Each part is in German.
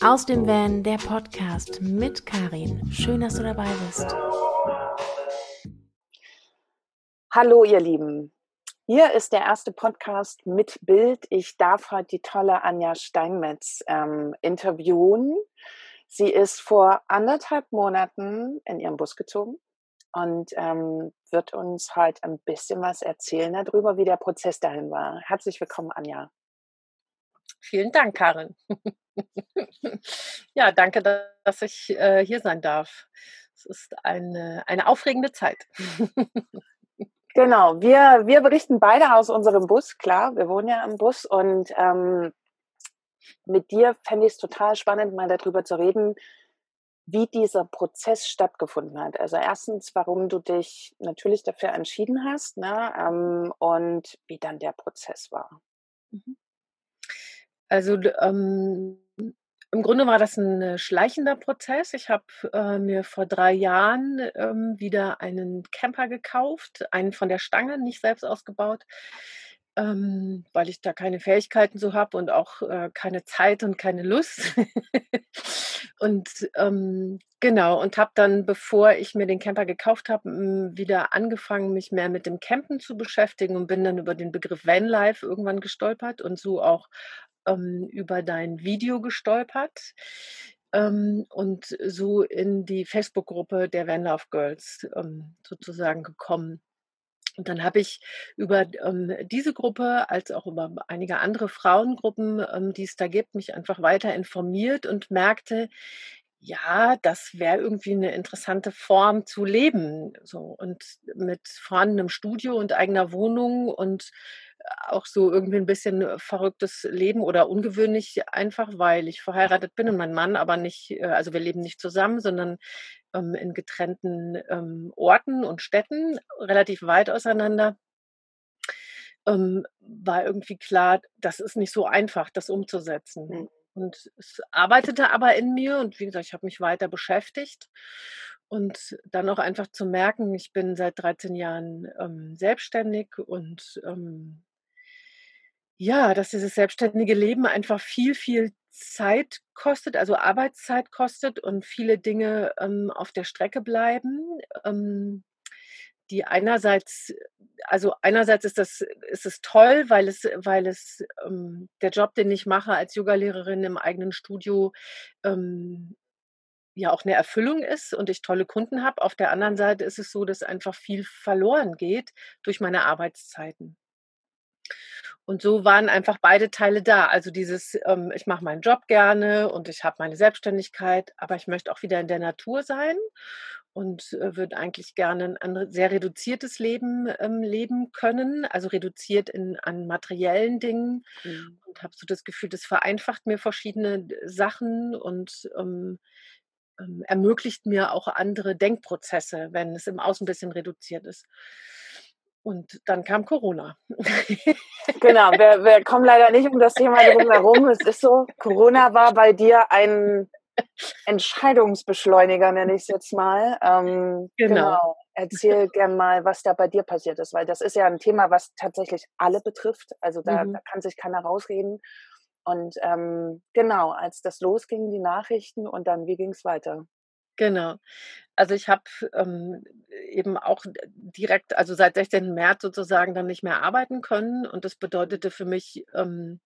Aus dem Van, der Podcast mit Karin. Schön, dass du dabei bist. Hallo, ihr Lieben. Hier ist der erste Podcast mit Bild. Ich darf heute die tolle Anja Steinmetz ähm, interviewen. Sie ist vor anderthalb Monaten in ihren Bus gezogen und ähm, wird uns heute ein bisschen was erzählen darüber, wie der Prozess dahin war. Herzlich willkommen, Anja. Vielen Dank, Karin. ja, danke, dass ich äh, hier sein darf. Es ist eine, eine aufregende Zeit. genau, wir, wir berichten beide aus unserem Bus, klar, wir wohnen ja im Bus und ähm, mit dir fände ich es total spannend, mal darüber zu reden, wie dieser Prozess stattgefunden hat. Also erstens, warum du dich natürlich dafür entschieden hast ne, ähm, und wie dann der Prozess war. Mhm. Also ähm, im Grunde war das ein schleichender Prozess. Ich habe äh, mir vor drei Jahren ähm, wieder einen Camper gekauft, einen von der Stange, nicht selbst ausgebaut, ähm, weil ich da keine Fähigkeiten so habe und auch äh, keine Zeit und keine Lust. und ähm, genau, und habe dann, bevor ich mir den Camper gekauft habe, wieder angefangen, mich mehr mit dem Campen zu beschäftigen und bin dann über den Begriff Vanlife irgendwann gestolpert und so auch ähm, über dein Video gestolpert ähm, und so in die Facebook-Gruppe der Van Love Girls ähm, sozusagen gekommen. Und dann habe ich über ähm, diese Gruppe als auch über einige andere Frauengruppen, ähm, die es da gibt, mich einfach weiter informiert und merkte, ja, das wäre irgendwie eine interessante Form zu leben. So und mit vorhandenem Studio und eigener Wohnung und auch so irgendwie ein bisschen äh, verrücktes Leben oder ungewöhnlich einfach, weil ich verheiratet bin und mein Mann aber nicht, äh, also wir leben nicht zusammen, sondern ähm, in getrennten ähm, Orten und Städten, relativ weit auseinander. Ähm, war irgendwie klar, das ist nicht so einfach, das umzusetzen. Mhm. Und es arbeitete aber in mir und wie gesagt, ich habe mich weiter beschäftigt und dann auch einfach zu merken, ich bin seit 13 Jahren ähm, selbstständig und ähm, ja, dass dieses selbstständige Leben einfach viel, viel Zeit kostet, also Arbeitszeit kostet und viele Dinge ähm, auf der Strecke bleiben. Ähm, die einerseits, also einerseits ist das, ist es toll, weil es, weil es ähm, der Job, den ich mache als Yogalehrerin im eigenen Studio, ähm, ja auch eine Erfüllung ist und ich tolle Kunden habe. Auf der anderen Seite ist es so, dass einfach viel verloren geht durch meine Arbeitszeiten. Und so waren einfach beide Teile da. Also dieses, ähm, ich mache meinen Job gerne und ich habe meine Selbstständigkeit, aber ich möchte auch wieder in der Natur sein und äh, würde eigentlich gerne ein sehr reduziertes Leben ähm, leben können, also reduziert in, an materiellen Dingen mhm. und habe so das Gefühl, das vereinfacht mir verschiedene Sachen und ähm, ähm, ermöglicht mir auch andere Denkprozesse, wenn es im Außen ein bisschen reduziert ist. Und dann kam Corona. genau, wir, wir kommen leider nicht um das Thema drumherum. Es ist so, Corona war bei dir ein Entscheidungsbeschleuniger, nenne ich es jetzt mal. Ähm, genau. genau. Erzähl gern mal, was da bei dir passiert ist, weil das ist ja ein Thema, was tatsächlich alle betrifft. Also da, mhm. da kann sich keiner rausreden. Und ähm, genau, als das losging, die Nachrichten und dann, wie ging es weiter? Genau. Also ich habe ähm, eben auch direkt, also seit 16. März sozusagen dann nicht mehr arbeiten können. Und das bedeutete für mich ähm,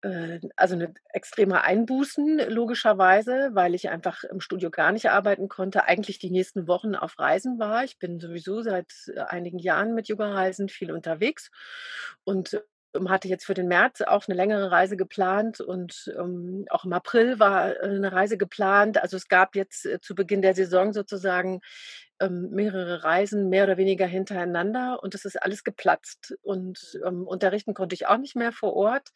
äh, also eine extreme Einbußen, logischerweise, weil ich einfach im Studio gar nicht arbeiten konnte, eigentlich die nächsten Wochen auf Reisen war. Ich bin sowieso seit äh, einigen Jahren mit Yoga-Reisen viel unterwegs und hatte jetzt für den März auch eine längere Reise geplant und ähm, auch im April war äh, eine Reise geplant. Also es gab jetzt äh, zu Beginn der Saison sozusagen ähm, mehrere Reisen mehr oder weniger hintereinander und es ist alles geplatzt. Und ähm, unterrichten konnte ich auch nicht mehr vor Ort.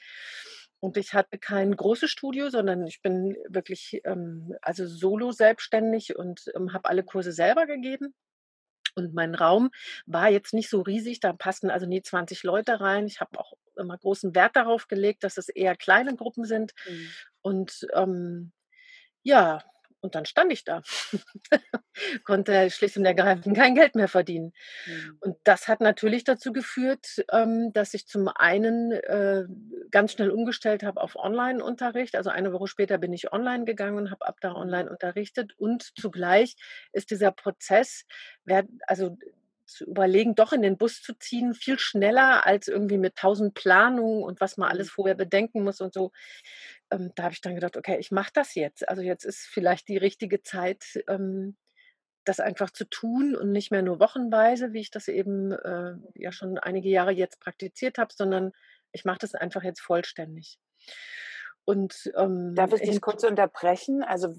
Und ich hatte kein großes Studio, sondern ich bin wirklich ähm, also solo selbstständig und ähm, habe alle Kurse selber gegeben. Und mein Raum war jetzt nicht so riesig, da passen also nie 20 Leute rein. Ich habe auch immer großen Wert darauf gelegt, dass es eher kleine Gruppen sind. Mhm. Und ähm, ja, Und dann stand ich da, konnte schlicht und ergreifend kein Geld mehr verdienen. Mhm. Und das hat natürlich dazu geführt, ähm, dass ich zum einen äh, ganz schnell umgestellt habe auf Online-Unterricht. Also eine Woche später bin ich online gegangen und habe ab da online unterrichtet. Und zugleich ist dieser Prozess, also zu überlegen, doch in den Bus zu ziehen, viel schneller als irgendwie mit tausend Planungen und was man alles mhm. vorher bedenken muss und so. Ähm, da habe ich dann gedacht, okay, ich mache das jetzt. Also jetzt ist vielleicht die richtige Zeit, ähm, das einfach zu tun und nicht mehr nur wochenweise, wie ich das eben äh, ja schon einige Jahre jetzt praktiziert habe, sondern ich mache das einfach jetzt vollständig. Und ähm, darf ich dich kurz unterbrechen? Also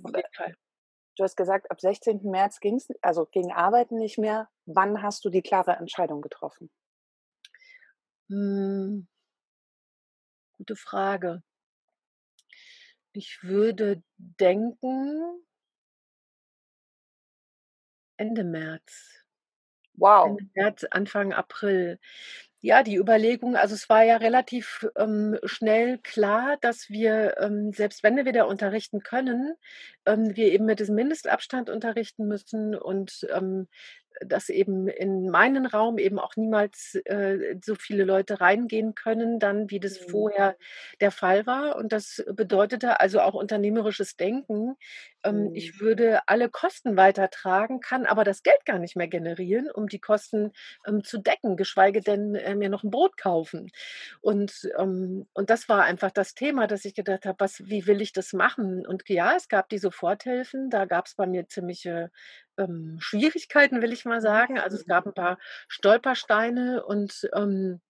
Du hast gesagt, ab 16. März ging es, also gegen Arbeiten nicht mehr. Wann hast du die klare Entscheidung getroffen? Hm, gute Frage. Ich würde denken, Ende März. Wow. Ende März, Anfang April. Ja, die Überlegung, also es war ja relativ ähm, schnell klar, dass wir, ähm, selbst wenn wir wieder unterrichten können, ähm, wir eben mit diesem Mindestabstand unterrichten müssen und ähm, dass eben in meinen Raum eben auch niemals äh, so viele Leute reingehen können, dann wie das mhm. vorher der Fall war. Und das bedeutete also auch unternehmerisches Denken. Ähm, mhm. Ich würde alle Kosten weitertragen, kann aber das Geld gar nicht mehr generieren, um die Kosten ähm, zu decken, geschweige denn äh, mir noch ein Brot kaufen. Und, ähm, und das war einfach das Thema, dass ich gedacht habe, was, wie will ich das machen? Und ja, es gab die Soforthilfen, da gab es bei mir ziemliche ähm, Schwierigkeiten, will ich mal sagen. Also es gab ein paar Stolpersteine und ähm,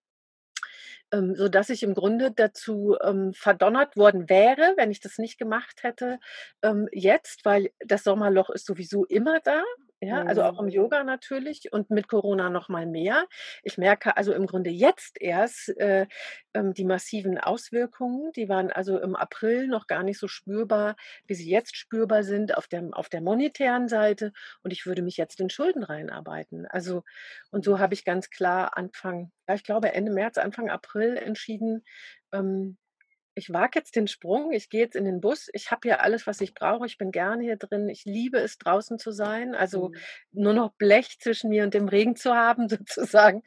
ähm, so dass ich im Grunde dazu ähm, verdonnert worden wäre, wenn ich das nicht gemacht hätte, ähm, jetzt, weil das Sommerloch ist sowieso immer da. Ja, also auch im. Yoga natürlich und mit Corona noch mal mehr. Ich merke also im Grunde jetzt erst äh, ähm, die massiven Auswirkungen. Die waren also im April noch gar nicht so spürbar, wie sie jetzt spürbar sind auf der, auf der monetären Seite. Und ich würde mich jetzt in Schulden reinarbeiten. Also, und so habe ich ganz klar Anfang, ja, ich glaube Ende März, Anfang April entschieden, ähm, ich wage jetzt den Sprung, ich gehe jetzt in den Bus, ich habe hier alles, was ich brauche, ich bin gerne hier drin, ich liebe es, draußen zu sein, also mhm. nur noch Blech zwischen mir und dem Regen zu haben sozusagen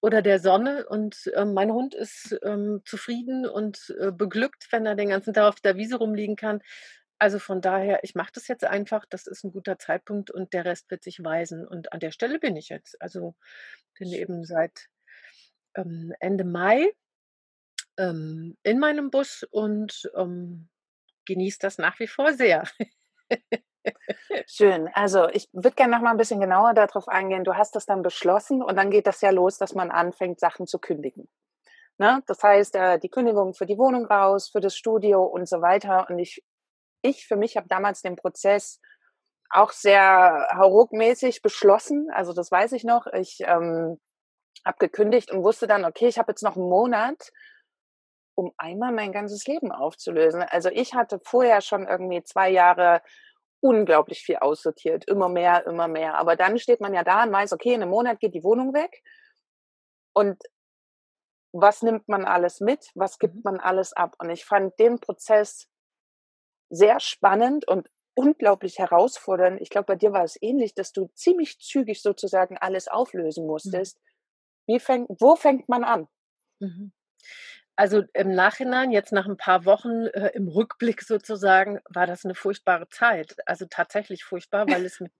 oder der Sonne und äh, mein Hund ist ähm, zufrieden und äh, beglückt, wenn er den ganzen Tag auf der Wiese rumliegen kann. Also von daher, ich mache das jetzt einfach, das ist ein guter Zeitpunkt und der Rest wird sich weisen und an der Stelle bin ich jetzt. Also bin eben seit ähm, Ende Mai ähm, in meinem Bus und ähm, genieße das nach wie vor sehr. Schön. Also ich würde gerne noch mal ein bisschen genauer darauf eingehen. Du hast das dann beschlossen und dann geht das ja los, dass man anfängt, Sachen zu kündigen. Ne? Das heißt, äh, die Kündigung für die Wohnung raus, für das Studio und so weiter. Und ich, ich für mich habe damals den Prozess auch sehr hauruckmäßig beschlossen. Also das weiß ich noch. Ich ähm, habe gekündigt und wusste dann, okay, ich habe jetzt noch einen Monat um einmal mein ganzes Leben aufzulösen. Also ich hatte vorher schon irgendwie zwei Jahre unglaublich viel aussortiert, immer mehr, immer mehr. Aber dann steht man ja da und weiß, okay, in einem Monat geht die Wohnung weg. Und was nimmt man alles mit? Was gibt mhm. man alles ab? Und ich fand den Prozess sehr spannend und unglaublich herausfordernd. Ich glaube, bei dir war es ähnlich, dass du ziemlich zügig sozusagen alles auflösen mhm. musstest. Wie fängt, wo fängt man an? Mhm. Also im Nachhinein, jetzt nach ein paar Wochen äh, im Rückblick sozusagen, war das eine furchtbare Zeit. Also tatsächlich furchtbar, weil es mir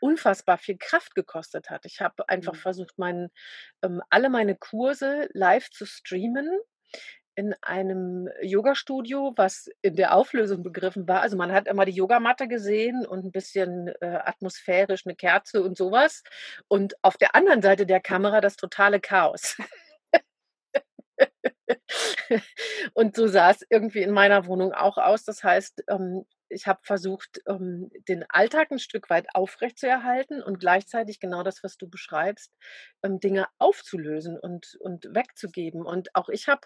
unfassbar viel Kraft gekostet hat. Ich habe einfach mhm. versucht, meinen, ähm, alle meine Kurse live zu streamen in einem Yoga-Studio, was in der Auflösung begriffen war. Also man hat immer die Yogamatte gesehen und ein bisschen äh, atmosphärisch eine Kerze und sowas. Und auf der anderen Seite der Kamera das totale Chaos. und so sah es irgendwie in meiner Wohnung auch aus. Das heißt, ähm, ich habe versucht, ähm, den Alltag ein Stück weit aufrechtzuerhalten und gleichzeitig genau das, was du beschreibst, ähm, Dinge aufzulösen und, und wegzugeben. Und auch ich habe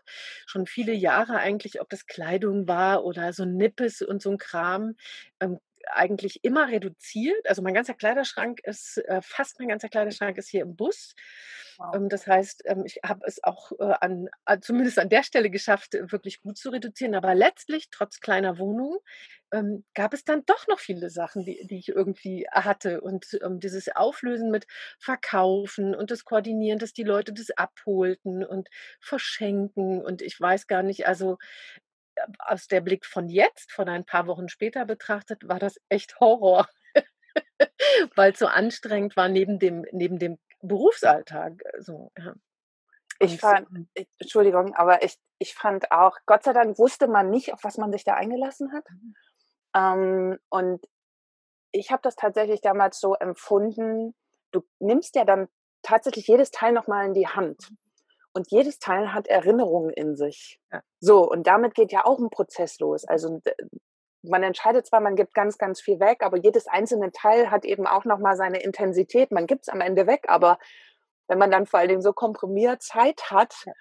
schon viele Jahre eigentlich, ob das Kleidung war oder so Nippes und so ein Kram, eigentlich immer reduziert. Also mein ganzer Kleiderschrank ist, äh, fast mein ganzer Kleiderschrank ist hier im Bus. Wow. Ähm, das heißt, ähm, ich habe es auch äh, an, zumindest an der Stelle geschafft, wirklich gut zu reduzieren. Aber letztlich, trotz kleiner Wohnung, ähm, gab es dann doch noch viele Sachen, die, die ich irgendwie hatte. Und ähm, dieses Auflösen mit Verkaufen und das Koordinieren, dass die Leute das abholten und verschenken. Und ich weiß gar nicht, also äh, aus der Blick von jetzt, von ein paar Wochen später betrachtet, war das echt Horror. Weil es so anstrengend war neben dem, neben dem Berufsalltag. Äh, so, ja. Ich fand, Entschuldigung, aber ich, ich fand auch, Gott sei Dank wusste man nicht, auf was man sich da eingelassen hat. Mhm. Ähm, und ich habe das tatsächlich damals so empfunden, du nimmst ja dann tatsächlich jedes Teil nochmal in die Hand. Und jedes Teil hat Erinnerungen in sich. Ja. So, und damit geht ja auch ein Prozess los. Also man entscheidet zwar, man gibt ganz, ganz viel weg, aber jedes einzelne Teil hat eben auch nochmal seine Intensität. Man gibt es am Ende weg, aber wenn man dann vor allen Dingen so komprimiert Zeit hat, ja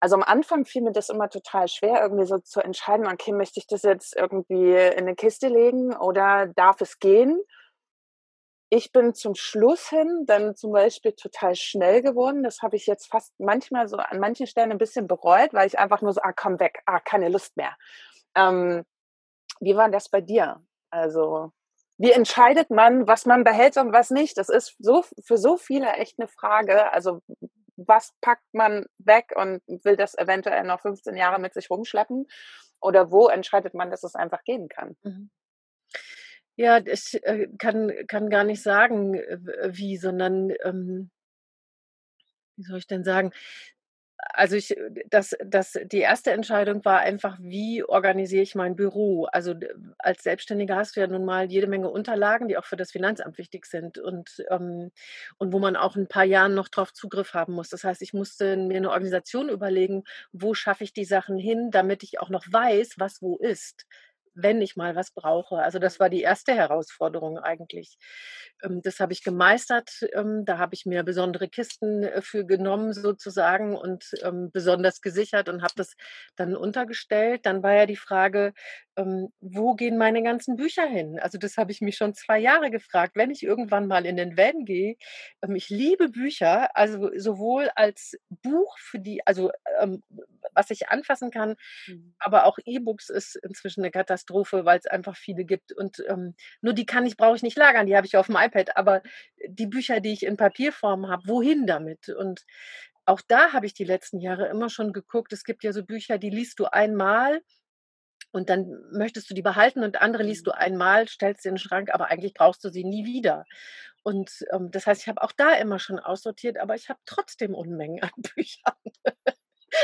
also am Anfang fiel mir das immer total schwer, irgendwie so zu entscheiden, okay, möchte ich das jetzt irgendwie in eine Kiste legen oder darf es gehen? Ich bin zum Schluss hin dann zum Beispiel total schnell geworden. Das habe ich jetzt fast manchmal so an manchen Stellen ein bisschen bereut, weil ich einfach nur so, ah, komm weg, ah, keine Lust mehr. Ähm, wie war das bei dir? Also, wie entscheidet man, was man behält und was nicht? Das ist so für so viele echt eine Frage. Also, was packt man weg und will das eventuell noch 15 Jahre mit sich rumschleppen? Oder wo entscheidet man, dass es einfach gehen kann? Mhm. Ja, ich äh, kann, kann gar nicht sagen, wie, sondern, ähm, wie soll ich denn sagen, also ich, das, das, die erste Entscheidung war einfach, wie organisiere ich mein Büro? Also als Selbstständiger hast du ja nun mal jede Menge Unterlagen, die auch für das Finanzamt wichtig sind und, ähm, und wo man auch ein paar Jahren noch drauf Zugriff haben muss. Das heißt, ich musste mir eine Organisation überlegen, wo schaffe ich die Sachen hin, damit ich auch noch weiß, was wo ist wenn ich mal was brauche. Also das war die erste Herausforderung eigentlich. Ähm, das habe ich gemeistert. Ähm, da habe ich mir besondere Kisten äh, für genommen sozusagen und ähm, besonders gesichert und habe das dann untergestellt. Dann war ja die Frage, wo gehen meine ganzen Bücher hin? Also das habe ich mich schon zwei Jahre gefragt. Wenn ich irgendwann mal in den Van gehe, ich liebe Bücher, also sowohl als Buch für die, also was ich anfassen kann, mhm. aber auch E-Books ist inzwischen eine Katastrophe, weil es einfach viele gibt und nur die kann ich, brauche ich nicht lagern, die habe ich auf dem iPad, aber die Bücher, die ich in Papierform habe, wohin damit? Und auch da habe ich die letzten Jahre immer schon geguckt. Es gibt ja so Bücher, die liest du einmal und dann möchtest du die behalten und andere liest du mhm. einmal, stellst sie in den Schrank, aber eigentlich brauchst du sie nie wieder. Und ähm, das heißt, ich habe auch da immer schon aussortiert, aber ich habe trotzdem Unmengen an Büchern.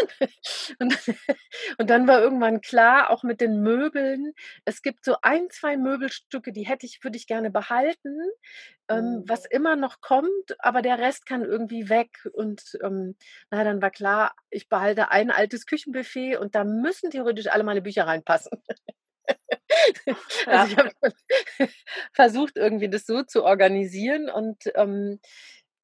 Und, und, dann war irgendwann klar, auch mit den Möbeln, es gibt so ein, zwei Möbelstücke, die hätte ich, würde ich gerne behalten, ähm, was mhm. immer noch kommt, aber der Rest kann irgendwie weg. Und ähm, na, dann war klar, ich behalte ein altes Küchenbuffet und da müssen theoretisch alle meine Bücher reinpassen. also ich habe versucht, irgendwie das so zu organisieren und ähm,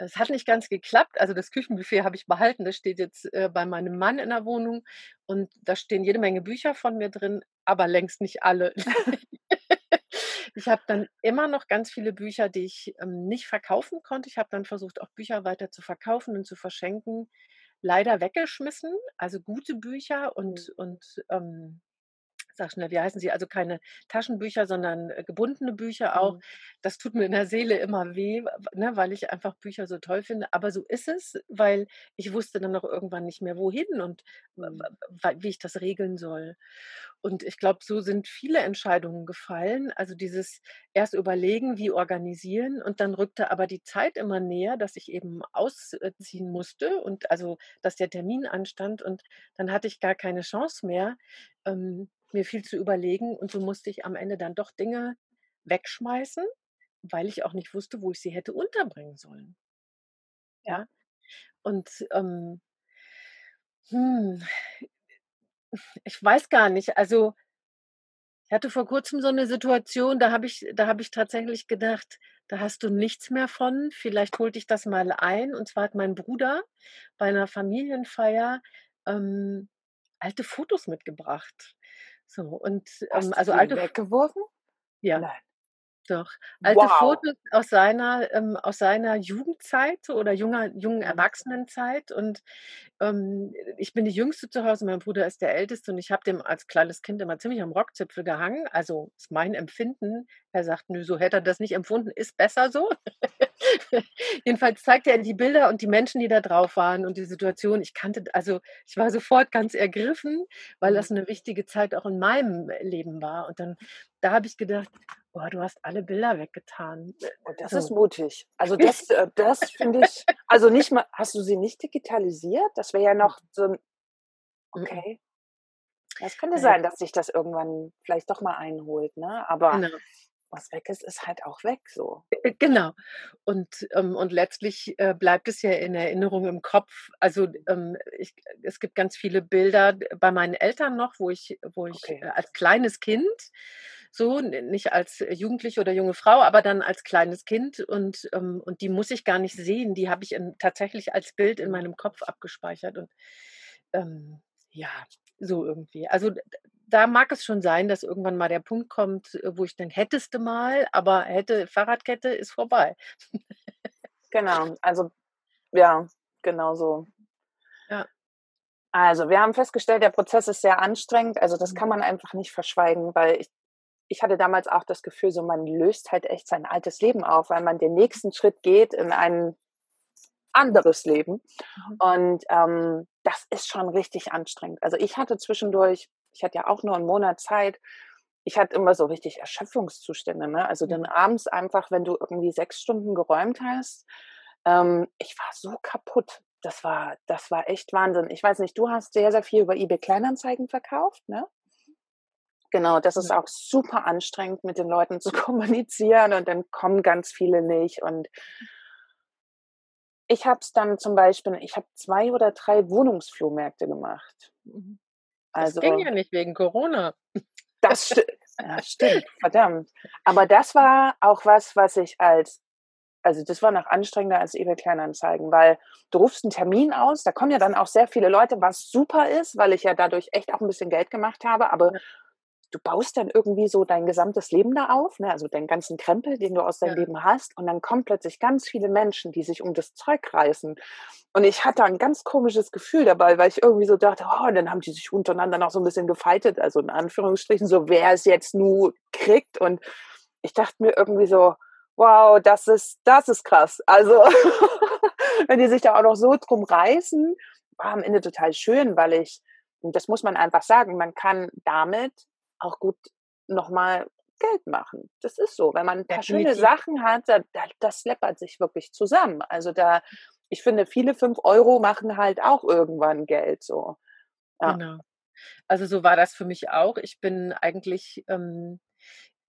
es hat nicht ganz geklappt. Also das Küchenbuffet habe ich behalten. Das steht jetzt äh, bei meinem Mann in der Wohnung und da stehen jede Menge Bücher von mir drin, aber längst nicht alle. ich habe dann immer noch ganz viele Bücher, die ich ähm, nicht verkaufen konnte. Ich habe dann versucht, auch Bücher weiter zu verkaufen und zu verschenken. Leider weggeschmissen, also gute Bücher und, mhm. und ähm, sag schnell, wie heißen sie? Also keine Taschenbücher, sondern äh, gebundene Bücher auch. Mhm. Das tut mir in der Seele immer weh, ne, weil ich einfach Bücher so toll finde. Aber so ist es, weil ich wusste dann noch irgendwann nicht mehr, wohin und mhm. wie ich das regeln soll. Und ich glaube, so sind viele Entscheidungen gefallen. Also dieses erst überlegen, wie organisieren und dann rückte aber die Zeit immer näher, dass ich eben ausziehen musste und also, dass der Termin anstand und dann hatte ich gar keine Chance mehr, ähm, mir viel zu überlegen und so musste ich am Ende dann doch Dinge wegschmeißen, weil ich auch nicht wusste, wo ich sie hätte unterbringen sollen. Ja. Und ähm, hm, ich weiß gar nicht. Also ich hatte vor kurzem so eine Situation, da habe ich, da habe ich tatsächlich gedacht, da hast du nichts mehr von. Vielleicht holte ich das mal ein. Und zwar hat mein Bruder bei einer Familienfeier ähm, alte Fotos mitgebracht. So, und ähm, also alte. Weggeworfen? Ja. Nein. Doch. Alte wow. Fotos aus seiner, ähm, aus seiner Jugendzeit oder junger, jungen. Erwachsenenzeit. Und ähm, ich bin die Jüngste zu Hause, mein Bruder ist der Älteste und ich habe dem als kleines Kind immer ziemlich am Rockzipfel gehangen. Also ist mein Empfinden. Er sagt, nö, so hätte er das nicht empfunden, ist besser so. Jedenfalls zeigt er die Bilder und die Menschen, die da drauf waren und die Situation. Ich kannte, also ich war sofort ganz ergriffen, weil das mhm. eine wichtige Zeit auch in meinem Leben war. Und dann, da habe ich gedacht, boah, du hast alle Bilder weggetan. Und das so. ist mutig. Also das, äh, das finde ich, also nicht mal, hast du sie nicht digitalisiert? Das wäre ja noch so ein, okay. Es könnte sein, dass sich das irgendwann vielleicht doch mal einholt, ne? Aber genau was weg ist, ist halt auch weg so. Äh, genau. Und, ähm, und letztlich äh, bleibt es ja in Erinnerung im Kopf. Also ähm, ich, es gibt ganz viele Bilder bei meinen Eltern noch, wo ich, wo ich okay. äh, als kleines Kind, so, nicht als Jugendliche oder junge Frau, aber dann als kleines Kind und, ähm, und die muss ich gar nicht sehen. Die habe ich in, tatsächlich als Bild in meinem Kopf abgespeichert. Und ähm, ja, so irgendwie. Also da mag es schon sein, dass irgendwann mal der Punkt kommt, äh, wo ich denke, hättest du mal, aber hätte Fahrradkette ist vorbei. genau, also ja, genau so. Ja. Also wir haben festgestellt, der Prozess ist sehr anstrengend. Also das kann mhm. man einfach nicht verschweigen, weil ich, ich hatte damals auch das Gefühl, so man löst halt echt sein altes Leben auf, weil man den nächsten Schritt geht in ein anderes Leben. Mhm. Und ähm, das ist schon richtig anstrengend. Also ich hatte zwischendurch ich hatte ja auch nur einen Monat Zeit. Ich hatte immer so richtig Erschöpfungszustände. Ne? Also dann abends einfach, wenn du irgendwie sechs Stunden geräumt hast, ähm, ich war so kaputt. Das war, das war echt Wahnsinn. Ich weiß nicht, du hast sehr, sehr viel über eBay Kleinanzeigen verkauft, ne? Genau, das ist auch super anstrengend, mit den Leuten zu kommunizieren und dann kommen ganz viele nicht. Und ich habe es dann zum Beispiel, ich habe zwei oder drei Wohnungsflohmärkte gemacht. Also, das ging ja nicht wegen Corona. Das sti ja, stimmt, verdammt. Aber das war auch was, was ich als, also das war noch anstrengender als eBay Kleinanzeigen, weil du rufst einen Termin aus, da kommen ja dann auch sehr viele Leute, was super ist, weil ich ja dadurch echt auch ein bisschen Geld gemacht habe, aber du baust dann irgendwie so dein gesamtes Leben da auf, ne? also deinen ganzen Krempel, den du aus deinem ja. Leben hast, und dann kommen plötzlich ganz viele Menschen, die sich um das Zeug reißen. Und ich hatte ein ganz komisches Gefühl dabei, weil ich irgendwie so dachte, oh, und dann haben die sich untereinander noch so ein bisschen gefeitet, also in Anführungsstrichen, so wer es jetzt nur kriegt. Und ich dachte mir irgendwie so, wow, das ist, das ist krass. Also, wenn die sich da auch noch so drum reißen, war am Ende total schön, weil ich, und das muss man einfach sagen, man kann damit auch gut nochmal Geld machen. Das ist so. Wenn man ein paar Definitiv. schöne Sachen hat, da, da, das läppert sich wirklich zusammen. Also da, ich finde, viele fünf Euro machen halt auch irgendwann Geld so. Ja. Genau. Also so war das für mich auch. Ich bin eigentlich ähm,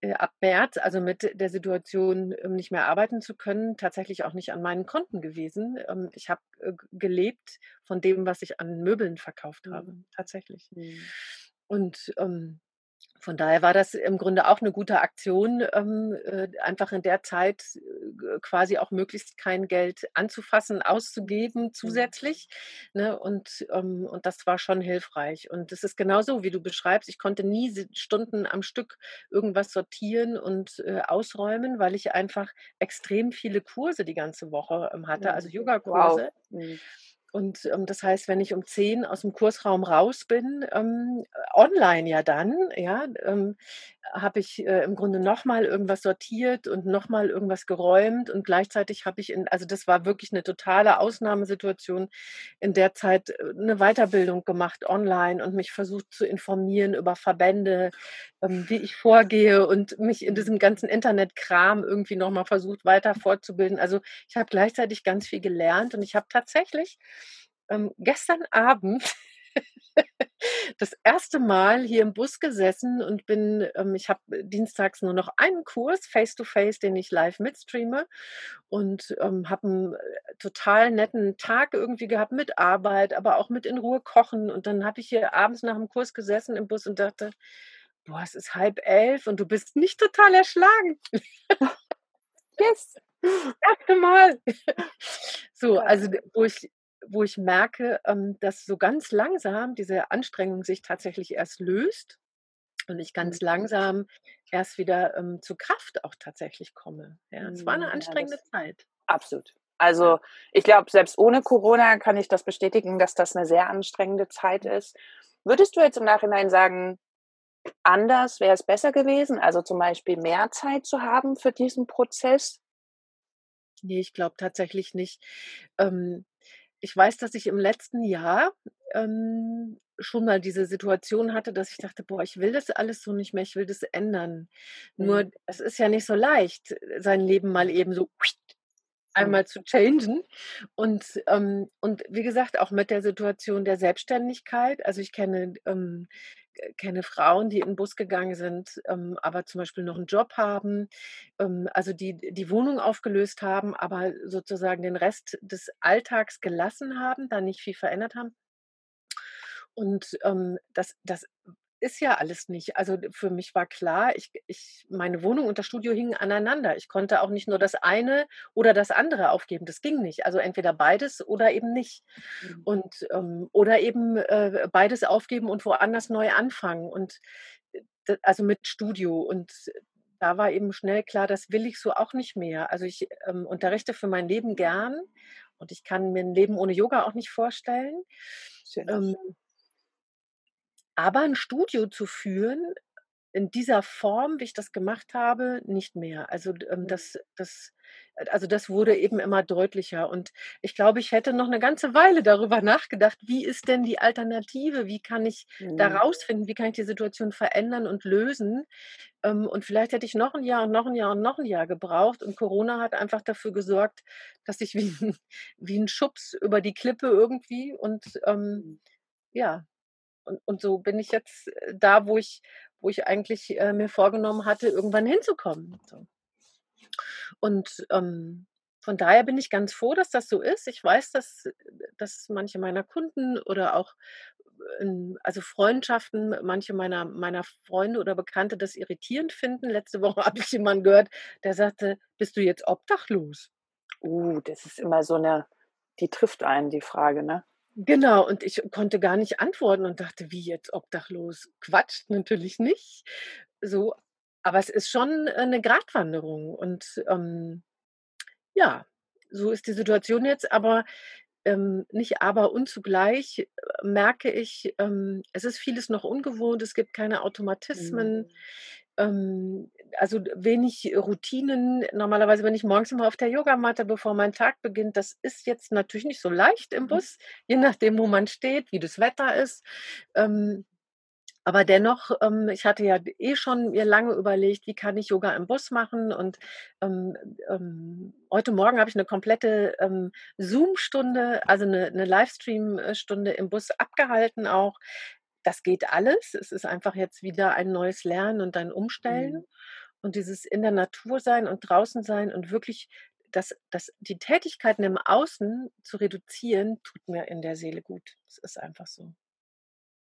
äh, ab März, also mit der Situation, ähm, nicht mehr arbeiten zu können, tatsächlich auch nicht an meinen Konten gewesen. Ähm, ich habe äh, gelebt von dem, was ich an Möbeln verkauft habe, mhm. tatsächlich. Mhm. Und ähm, von daher war das im Grunde auch eine gute Aktion, ähm, äh, einfach in der Zeit äh, quasi auch möglichst kein Geld anzufassen, auszugeben mhm. zusätzlich. Ne? Und, ähm, und das war schon hilfreich. Und es ist genauso, wie du beschreibst. Ich konnte nie Stunden am Stück irgendwas sortieren und äh, ausräumen, weil ich einfach extrem viele Kurse die ganze Woche ähm, hatte, also mhm. Yogakurse. Wow. Mhm. Und ähm, das heißt, wenn ich um 10 aus dem Kursraum raus bin, ähm, online ja dann, ja, ähm, habe ich äh, im Grunde nochmal irgendwas sortiert und nochmal irgendwas geräumt und gleichzeitig habe ich in, also das war wirklich eine totale Ausnahmesituation, in der Zeit äh, eine Weiterbildung gemacht online und mich versucht zu informieren über Verbände, ähm, wie ich vorgehe und mich in diesem ganzen Internetkram irgendwie nochmal versucht weiter fortzubilden. Also ich habe gleichzeitig ganz viel gelernt und ich habe tatsächlich ähm, gestern Abend das erste Mal hier im Bus gesessen und bin, ähm, ich habe dienstags nur noch einen Kurs, Face-to-Face, -face, den ich live mitstreame und ähm, habe einen äh, total netten Tag irgendwie gehabt mit Arbeit, aber auch mit in Ruhe kochen. Und dann habe ich hier abends nach dem Kurs gesessen im Bus und dachte, boah, es ist halb elf und du bist nicht total erschlagen. yes. Erste Mal. So, also wo ich wo ich merke, ähm, dass so ganz langsam diese Anstrengung sich tatsächlich erst löst. und ich ganz mhm. langsam erst wieder ähm, zu Kraft auch tatsächlich komme. Ja, es war eine mhm, anstrengende ja, Zeit. Absolut. Also ich glaube, selbst ohne Corona kann ich das bestätigen, dass das eine sehr anstrengende Zeit ist. Würdest du jetzt im Nachhinein sagen, anders wäre es besser gewesen, also zum Beispiel mehr Zeit zu haben für diesen Prozess? Nee, ich glaube tatsächlich nicht. Ähm, ich weiß, dass ich im letzten Jahr ähm, schon mal diese Situation hatte, dass ich dachte, boah, ich will das alles so nicht mehr, ich will das ändern. Mhm. Nur es ist ja nicht so leicht, sein Leben mal eben so einmal zu changen. Und, ähm, und wie gesagt, auch mit der Situation der Selbstständigkeit. Also ich kenne, ähm, kenne Frauen, die in den Bus gegangen sind, ähm, aber zum Beispiel noch einen Job haben, ähm, also die die Wohnung aufgelöst haben, aber sozusagen den Rest des Alltags gelassen haben, da nicht viel verändert haben. Und ähm, das, das ist ja alles nicht. Also für mich war klar, ich, ich, meine Wohnung und das Studio hingen aneinander. Ich konnte auch nicht nur das eine oder das andere aufgeben. Das ging nicht. Also entweder beides oder eben nicht. Mhm. Und ähm, oder eben äh, beides aufgeben und woanders neu anfangen. Und äh, also mit Studio. Und da war eben schnell klar, das will ich so auch nicht mehr. Also ich ähm, unterrichte für mein Leben gern und ich kann mir ein Leben ohne Yoga auch nicht vorstellen. Ähm, aber ein Studio zu führen in dieser Form, wie ich das gemacht habe, nicht mehr. Also ähm, mhm. das, das, äh, also das wurde eben immer deutlicher. Und ich glaube, ich hätte noch eine ganze Weile darüber nachgedacht, wie ist denn die Alternative? Wie kann ich mhm. da rausfinden? Wie kann ich die Situation verändern und lösen? Ähm, und vielleicht hätte ich noch ein Jahr und noch ein Jahr und noch ein Jahr gebraucht. Und Corona hat einfach dafür gesorgt, dass ich wie, wie ein Schubs über die Klippe irgendwie und ähm, mhm. ja, und, und so bin ich jetzt äh, da, wo ich, wo ich eigentlich äh, mir vorgenommen hatte, irgendwann hinzukommen. So. Und ähm, von daher bin ich ganz froh, dass das so ist. Ich weiß, dass, dass manche meiner Kunden oder auch äh, also Freundschaften, manche meiner, meiner Freunde oder Bekannte das irritierend finden. Letzte Woche habe ich jemanden gehört, der sagte, bist du jetzt obdachlos? Uh, das ist immer so eine, die trifft einen, die Frage, ne? Genau, und ich konnte gar nicht antworten und dachte, wie jetzt obdachlos? Quatsch, natürlich nicht. So, aber es ist schon eine Gratwanderung und ähm, ja, so ist die Situation jetzt, aber ähm, nicht aber und zugleich äh, merke ich, ähm, es ist vieles noch ungewohnt, es gibt keine Automatismen. Mhm ähm, also wenig Routinen. Normalerweise bin ich morgens immer auf der Yogamatte, bevor mein Tag beginnt. Das ist jetzt natürlich nicht so leicht im mhm. Bus, je nachdem, wo man steht, wie das Wetter ist. Ähm, aber dennoch, ähm, ich hatte ja eh schon mir lange überlegt, wie kann ich Yoga im Bus machen. Und ähm, ähm, heute Morgen habe ich eine komplette ähm, Zoom-Stunde, also eine, eine Livestream-Stunde im Bus abgehalten auch das geht alles. Es ist einfach jetzt wieder ein neues Lernen und ein Umstellen. Mhm. Und dieses in der Natur sein und draußen sein und wirklich das, das, die Tätigkeiten im Außen zu reduzieren, tut mir in der Seele gut. Es ist einfach so.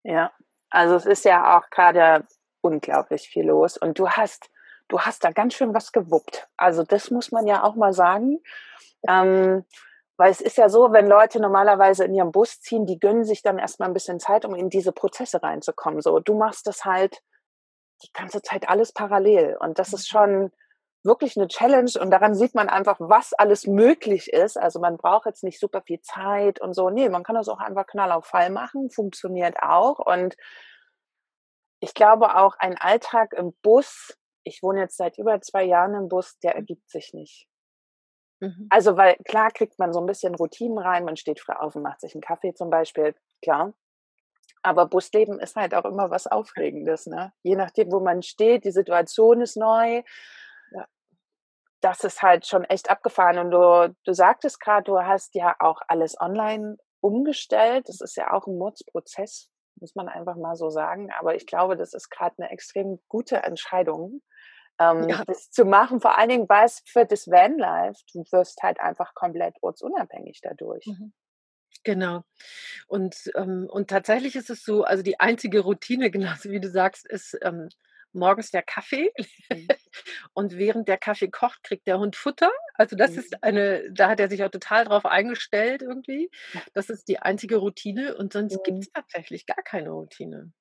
Ja, also es ist ja auch gerade unglaublich viel los. Und du hast, du hast da ganz schön was gewuppt. Also das muss man ja auch mal sagen. Ähm, weil es ist ja so, wenn Leute normalerweise in ihrem Bus ziehen, die gönnen sich dann erstmal ein bisschen Zeit, um in diese Prozesse reinzukommen. So, du machst das halt die ganze Zeit alles parallel. Und das ist mhm. schon wirklich eine Challenge. Und daran sieht man einfach, was alles möglich ist. Also man braucht jetzt nicht super viel Zeit und so. Nee, man kann das auch einfach knall auf Fall machen. Funktioniert auch. Und ich glaube auch, ein Alltag im Bus, ich wohne jetzt seit über zwei Jahren im Bus, der mhm. ergibt sich nicht. Mhm. Also, weil klar kriegt man so ein bisschen Routinen rein, man steht früh auf und macht sich einen Kaffee zum Beispiel, klar. Aber Busleben ist halt auch immer was Aufregendes, ne? Je nachdem, wo man steht, die Situation ist neu. Ja. Das ist halt schon echt abgefahren. Und du, du sagtest gerade, du hast ja auch alles online umgestellt. Das ist ja auch ein Mordsprozess, muss man einfach mal so sagen. Aber ich glaube, das ist gerade eine extrem gute Entscheidung, ähm, ja. das zu machen. Vor allen Dingen, weil es für das Vanlife, du wirst halt einfach komplett ortsunabhängig dadurch. Mhm. Genau. Und, ähm, und tatsächlich ist es so, also die einzige Routine, genauso wie du sagst, ist ähm, morgens der Kaffee. Mhm. und während der Kaffee kocht, kriegt der Hund Futter. Also das mhm. ist eine, da hat er sich auch total drauf eingestellt irgendwie. Das ist die einzige Routine und sonst mhm. gibt es tatsächlich gar keine Routine.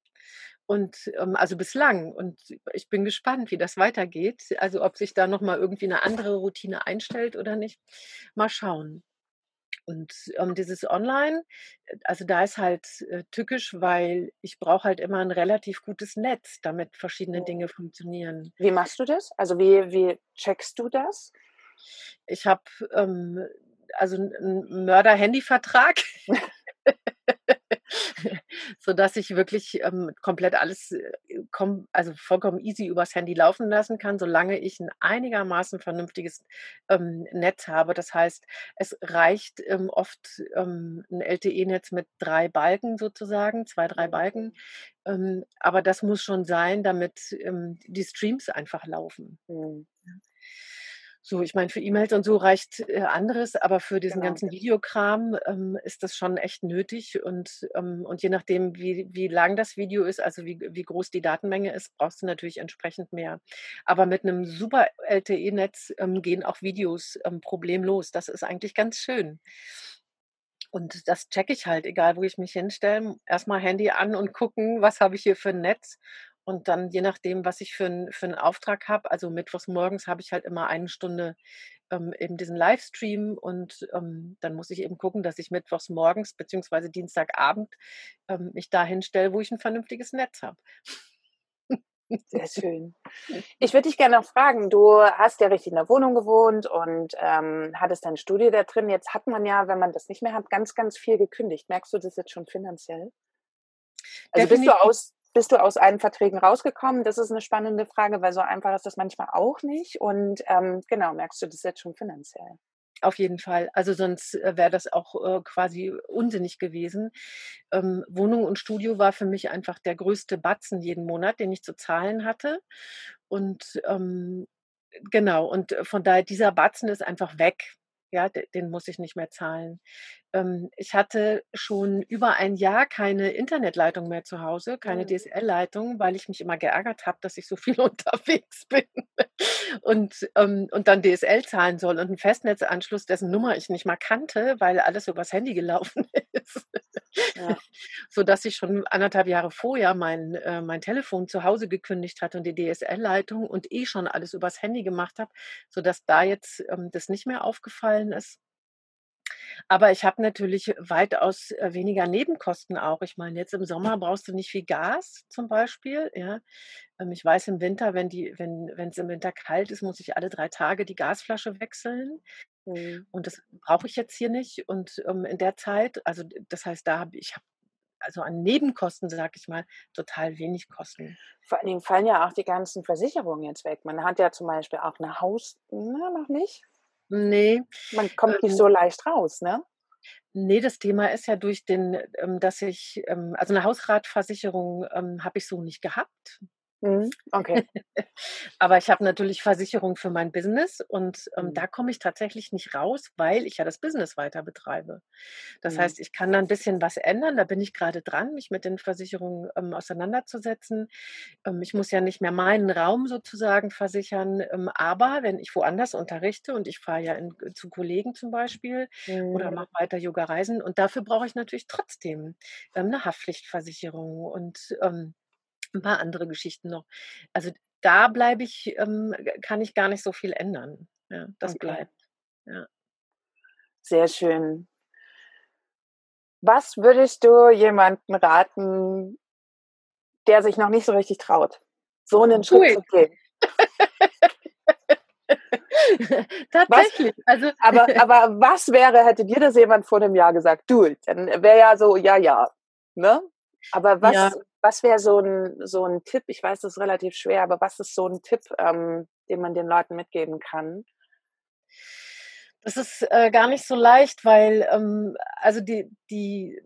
Und ähm, also bislang. Und ich bin gespannt, wie das weitergeht. Also ob sich da nochmal irgendwie eine andere Routine einstellt oder nicht. Mal schauen. Und ähm, dieses Online, also da ist halt äh, tückisch, weil ich brauche halt immer ein relativ gutes Netz, damit verschiedene Dinge funktionieren. Wie machst du das? Also wie, wie checkst du das? Ich habe ähm, also einen Mörder-Handy-Vertrag. so dass ich wirklich ähm, komplett alles, äh, kom also vollkommen easy übers Handy laufen lassen kann, solange ich ein einigermaßen vernünftiges ähm, Netz habe. Das heißt, es reicht ähm, oft ähm, ein LTE-Netz mit drei Balken sozusagen, zwei, drei Balken. Ähm, aber das muss schon sein, damit ähm, die Streams einfach laufen. Mhm. So, ich meine, für E-Mails und so reicht äh, anderes, aber für diesen genau. ganzen Videokram ähm, ist das schon echt nötig. Und, ähm, und je nachdem, wie, wie lang das Video ist, also wie, wie groß die Datenmenge ist, brauchst du natürlich entsprechend mehr. Aber mit einem super LTE-Netz ähm, gehen auch Videos ähm, problemlos. Das ist eigentlich ganz schön. Und das checke ich halt, egal wo ich mich hinstelle. Erstmal Handy an und gucken, was habe ich hier für ein Netz und dann je nachdem, was ich für, ein, für einen Auftrag habe, also mittwochs morgens habe ich halt immer eine Stunde ähm, eben diesen Livestream und ähm, dann muss ich eben gucken, dass ich mittwochs morgens bzw. Dienstagabend ähm, mich da hinstelle, wo ich ein vernünftiges Netz habe. Sehr schön. Ich würde dich gerne noch fragen, du hast ja richtig in der Wohnung gewohnt und ähm, hattest dein Studio da drin. Jetzt hat man ja, wenn man das nicht mehr hat, ganz, ganz viel gekündigt. Merkst du das jetzt schon finanziell? Also bist du aus, bist du aus allen Verträgen rausgekommen? Das ist eine spannende Frage, weil so einfach ist das manchmal auch nicht. Und ähm, genau, merkst du das jetzt schon finanziell? Auf jeden Fall. Also sonst äh, wäre das auch äh, quasi unsinnig gewesen. Ähm, Wohnung und Studio war für mich einfach der größte Batzen jeden Monat, den ich zu zahlen hatte. Und ähm, genau, und von daher, dieser Batzen ist einfach weg. Ja, den muss ich nicht mehr zahlen. Ähm, ich hatte schon über ein Jahr keine Internetleitung mehr zu Hause, keine mhm. DSL-Leitung, weil ich mich immer geärgert habe, dass ich so viel unterwegs bin und, ähm, und dann DSL zahlen soll und einen Festnetzanschluss, dessen Nummer ich nicht mal kannte, weil alles übers Handy gelaufen ist. Ja. so dass ich schon anderthalb Jahre vorher mein, äh, mein Telefon zu Hause gekündigt hatte und die DSL-Leitung und eh schon alles übers Handy gemacht habe, sodass da jetzt ähm, das nicht mehr aufgefallen ist. Aber ich habe natürlich weitaus äh, weniger Nebenkosten auch. Ich meine, jetzt im Sommer brauchst du nicht viel Gas zum Beispiel. Ja. Ähm, ich weiß im Winter, wenn die, wenn wenn es im Winter kalt ist, muss ich alle drei Tage die Gasflasche wechseln. Mhm. Und das brauche ich jetzt hier nicht. Und ähm, in der Zeit, also das heißt, da habe ich hab also an Nebenkosten, sage ich mal, total wenig Kosten. Vor allen Dingen fallen ja auch die ganzen Versicherungen jetzt weg. Man hat ja zum Beispiel auch eine Haus, na, noch nicht? Nee. Man kommt nicht ähm so leicht raus, ne? Nee, das Thema ist ja durch den, ähm, dass ich, ähm, also eine Hausratversicherung habe ich so nicht gehabt. Mhm, okay. Aber ich habe natürlich Versicherung für mein Business und ähm, mhm. da komme ich tatsächlich nicht raus, weil ich ja das Business weiter betreibe. Das mhm. heißt, ich kann da ein bisschen was ändern. Da bin ich gerade dran, mich mit den Versicherungen ähm, auseinanderzusetzen. Ähm, ich muss ja nicht mehr meinen Raum sozusagen versichern. Ähm, aber wenn ich woanders unterrichte und ich fahre ja in, zu Kollegen zum Beispiel oder mhm. mache weiter Yoga-Reisen und dafür brauche ich natürlich trotzdem ähm, eine Haftpflichtversicherung und ähm, ein paar andere Geschichten noch. Also da bleibe ich, ähm, kann ich gar nicht so viel ändern. Ja, das okay. bleibt. Ja. Sehr schön. Was würdest du jemandem raten, der sich noch nicht so richtig traut, so einen Schritt zu gehen? Tatsächlich. Was, also, aber, aber was wäre, hätte dir das jemand vor einem Jahr gesagt? Du, dann wäre ja so, ja, ja. Ne? Aber was, ja. Was wäre so ein, so ein Tipp? Ich weiß, das ist relativ schwer, aber was ist so ein Tipp, ähm, den man den Leuten mitgeben kann? Das ist äh, gar nicht so leicht, weil ähm, also die, die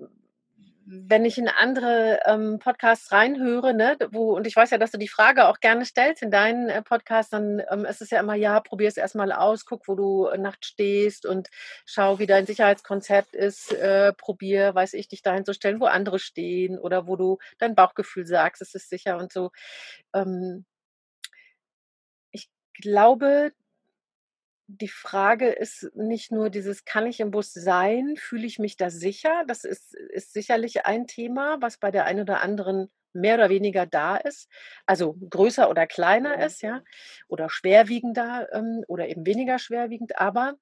wenn ich in andere ähm, Podcasts reinhöre, ne, wo, und ich weiß ja, dass du die Frage auch gerne stellst in deinen äh, Podcasts, dann ähm, ist es ja immer, ja, probier es erstmal aus, guck, wo du äh, nachts stehst und schau, wie dein Sicherheitskonzept ist, äh, probier, weiß ich, dich dahin zu stellen, wo andere stehen oder wo du dein Bauchgefühl sagst, es ist sicher und so. Ähm, ich glaube, die Frage ist nicht nur dieses, kann ich im Bus sein? Fühle ich mich da sicher? Das ist, ist sicherlich ein Thema, was bei der einen oder anderen mehr oder weniger da ist, also größer oder kleiner ist, ja, oder schwerwiegender ähm, oder eben weniger schwerwiegend. Aber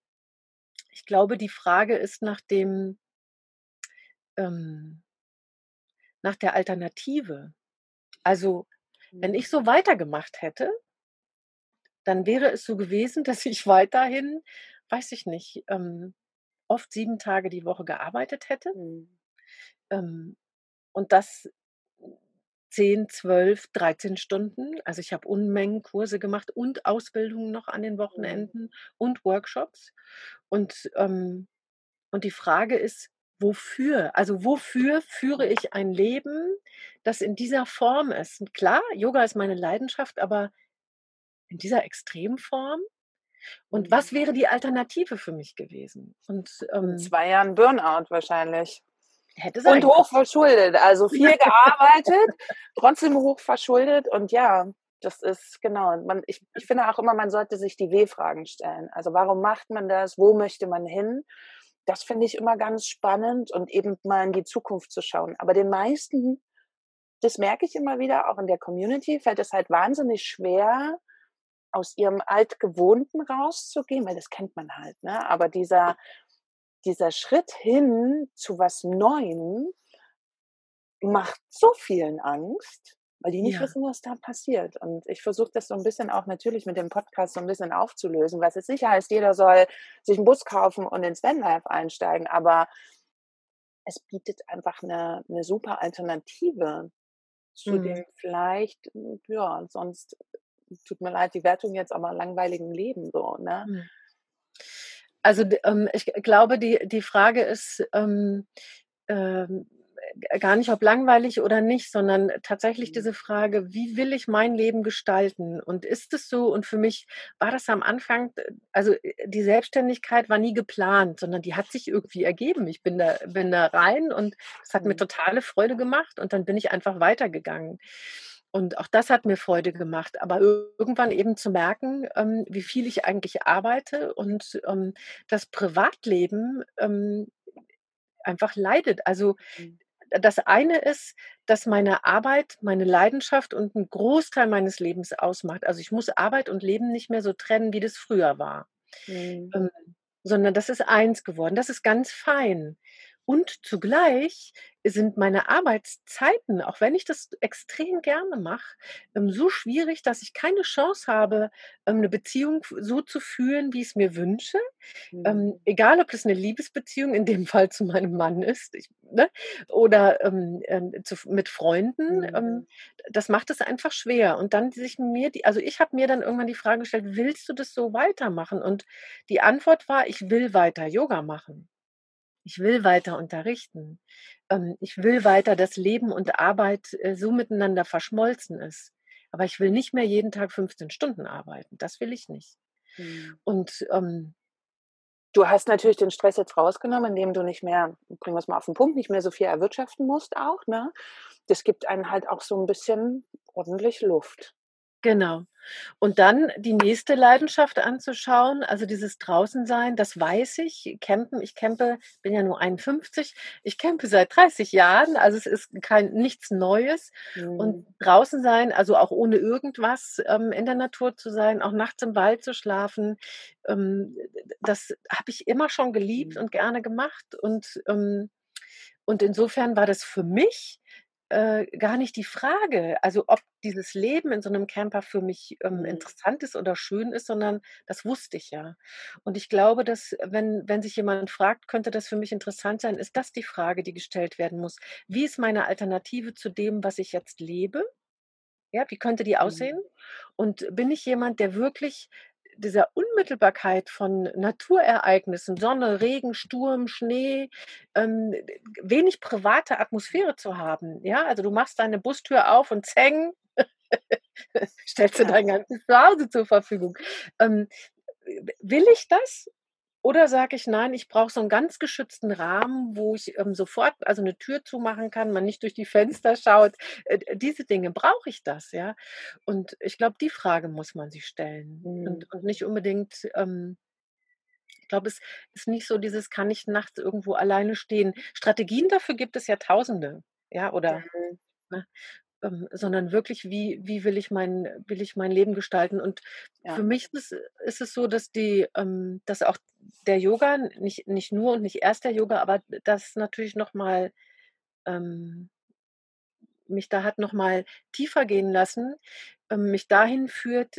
ich glaube, die Frage ist nach dem, ähm, nach der Alternative. Also, wenn ich so weitergemacht hätte, dann wäre es so gewesen, dass ich weiterhin, weiß ich nicht, ähm, oft sieben Tage die Woche gearbeitet hätte. Mhm. Ähm, und das 10, 12, 13 Stunden. Also ich habe Unmengen Kurse gemacht und Ausbildungen noch an den Mhm. Wochenenden und Workshops. Und, ähm, und die Frage ist, wofür? Also wofür führe ich ein Leben, das in dieser Form ist? Und klar, Yoga ist meine Leidenschaft, aber in dieser Extremform? Und Mhm. was wäre die Alternative für mich gewesen? Und In ähm, 2 Jahren Burnout wahrscheinlich. hätte sein Und hochverschuldet, also viel gearbeitet, trotzdem hochverschuldet und ja, das ist genau. Man, ich, ich finde auch immer, man sollte sich die W-Fragen stellen. Also warum macht man das? Wo möchte man hin? Das finde ich immer ganz spannend und eben mal in die Zukunft zu schauen. Aber den meisten, das merke ich immer wieder, auch in der Community, fällt es halt wahnsinnig schwer, aus ihrem Altgewohnten rauszugehen, weil das kennt man halt, ne? Aber dieser, dieser Schritt hin zu was Neuem macht so vielen Angst, weil die nicht Ja. wissen, was da passiert. Und ich versuche das so ein bisschen auch natürlich mit dem Podcast so ein bisschen aufzulösen, was es sicher heißt, jeder soll sich einen Bus kaufen und ins Vanlife einsteigen, aber es bietet einfach eine, eine super Alternative zu Mhm. dem vielleicht, ja, sonst tut mir leid, die Wertung jetzt aber langweiligen Leben so, ne? Hm. Also ähm, ich glaube, die, die Frage ist ähm, ähm, gar nicht, ob langweilig oder nicht, sondern tatsächlich Mhm. diese Frage, wie will ich mein Leben gestalten? Und ist es so? Und für mich war das am Anfang, also äh, die Selbstständigkeit war nie geplant, sondern die hat sich irgendwie ergeben. Ich bin da, bin da rein und es hat mir Mhm. totale Freude gemacht und dann bin ich einfach weitergegangen. Und auch das hat mir Freude gemacht, aber irgendwann eben zu merken, ähm, wie viel ich eigentlich arbeite und ähm, das Privatleben ähm, einfach leidet. Also Mhm. das eine ist, dass meine Arbeit, meine Leidenschaft und ein Großteil meines Lebens ausmacht. Also ich muss Arbeit und Leben nicht mehr so trennen, wie das früher war, Mhm. ähm, sondern das ist eins geworden. Das ist ganz fein. Und zugleich sind meine Arbeitszeiten, auch wenn ich das extrem gerne mache, ähm, so schwierig, dass ich keine Chance habe, ähm, eine Beziehung so zu führen, wie ich es mir wünsche. Ähm, Mhm. egal, ob das eine Liebesbeziehung in dem Fall zu meinem Mann ist, ich, ne, oder ähm, ähm, zu, mit Freunden, ähm, Mhm. das macht es einfach schwer. Und dann sich mir, die, also ich habe mir dann irgendwann die Frage gestellt, willst du das so weitermachen? Und die Antwort war, ich will weiter Yoga machen. Ich will weiter unterrichten. Ähm, ich will weiter, dass Leben und Arbeit äh, so miteinander verschmolzen ist. Aber ich will nicht mehr jeden Tag 15 Stunden arbeiten. Das will ich nicht. Mhm. Und ähm, Du hast natürlich den Stress jetzt rausgenommen, indem du nicht mehr, bringen wir es mal auf den Punkt, nicht mehr so viel erwirtschaften musst auch, ne? Das gibt einen halt auch so ein bisschen ordentlich Luft. Genau. Und dann die nächste Leidenschaft anzuschauen, also dieses Draußensein, das weiß ich. Campen, ich campe, bin ja nur 51, ich campe seit 30 Jahren, also es ist kein nichts Neues. Und Mhm. draußen sein, also auch ohne irgendwas ähm, in der Natur zu sein, auch nachts im Wald zu schlafen, ähm, das habe ich immer schon geliebt Mhm. und gerne gemacht. Und, ähm, und insofern war das für mich äh, gar nicht die Frage, also ob dieses Leben in so einem Camper für mich ähm, Mhm. interessant ist oder schön ist, sondern das wusste ich ja. Und ich glaube, dass wenn, wenn sich jemand fragt, könnte das für mich interessant sein, ist das die Frage, die gestellt werden muss. Wie ist meine Alternative zu dem, was ich jetzt lebe? Ja, wie könnte die aussehen? Mhm. Und bin ich jemand, der wirklich dieser Unmittelbarkeit von Naturereignissen, Sonne, Regen, Sturm, Schnee, ähm, wenig private Atmosphäre zu haben. Ja, also du machst deine Bustür auf und zeng, stellst du Ja. dein ganzes Zuhause zur Verfügung. Ähm, will ich das? Oder sage ich, nein, ich brauche so einen ganz geschützten Rahmen, wo ich ähm, sofort also eine Tür zumachen kann, man nicht durch die Fenster schaut. Äh, diese Dinge, brauche ich das, ja? Und ich glaube, die Frage muss man sich stellen. Mhm. Und, und nicht unbedingt, ähm, ich glaube, es ist nicht so dieses, kann ich nachts irgendwo alleine stehen. Strategien dafür gibt es ja tausende, ja, oder Mhm. ne? Ähm, sondern wirklich, wie, wie will, ich mein, will ich mein Leben gestalten. Und ja. für mich ist, ist, es so, dass, die, ähm, dass auch der Yoga, nicht, nicht nur und nicht erst der Yoga, aber das natürlich nochmal ähm, mich da hat nochmal tiefer gehen lassen, ähm, mich dahin führt,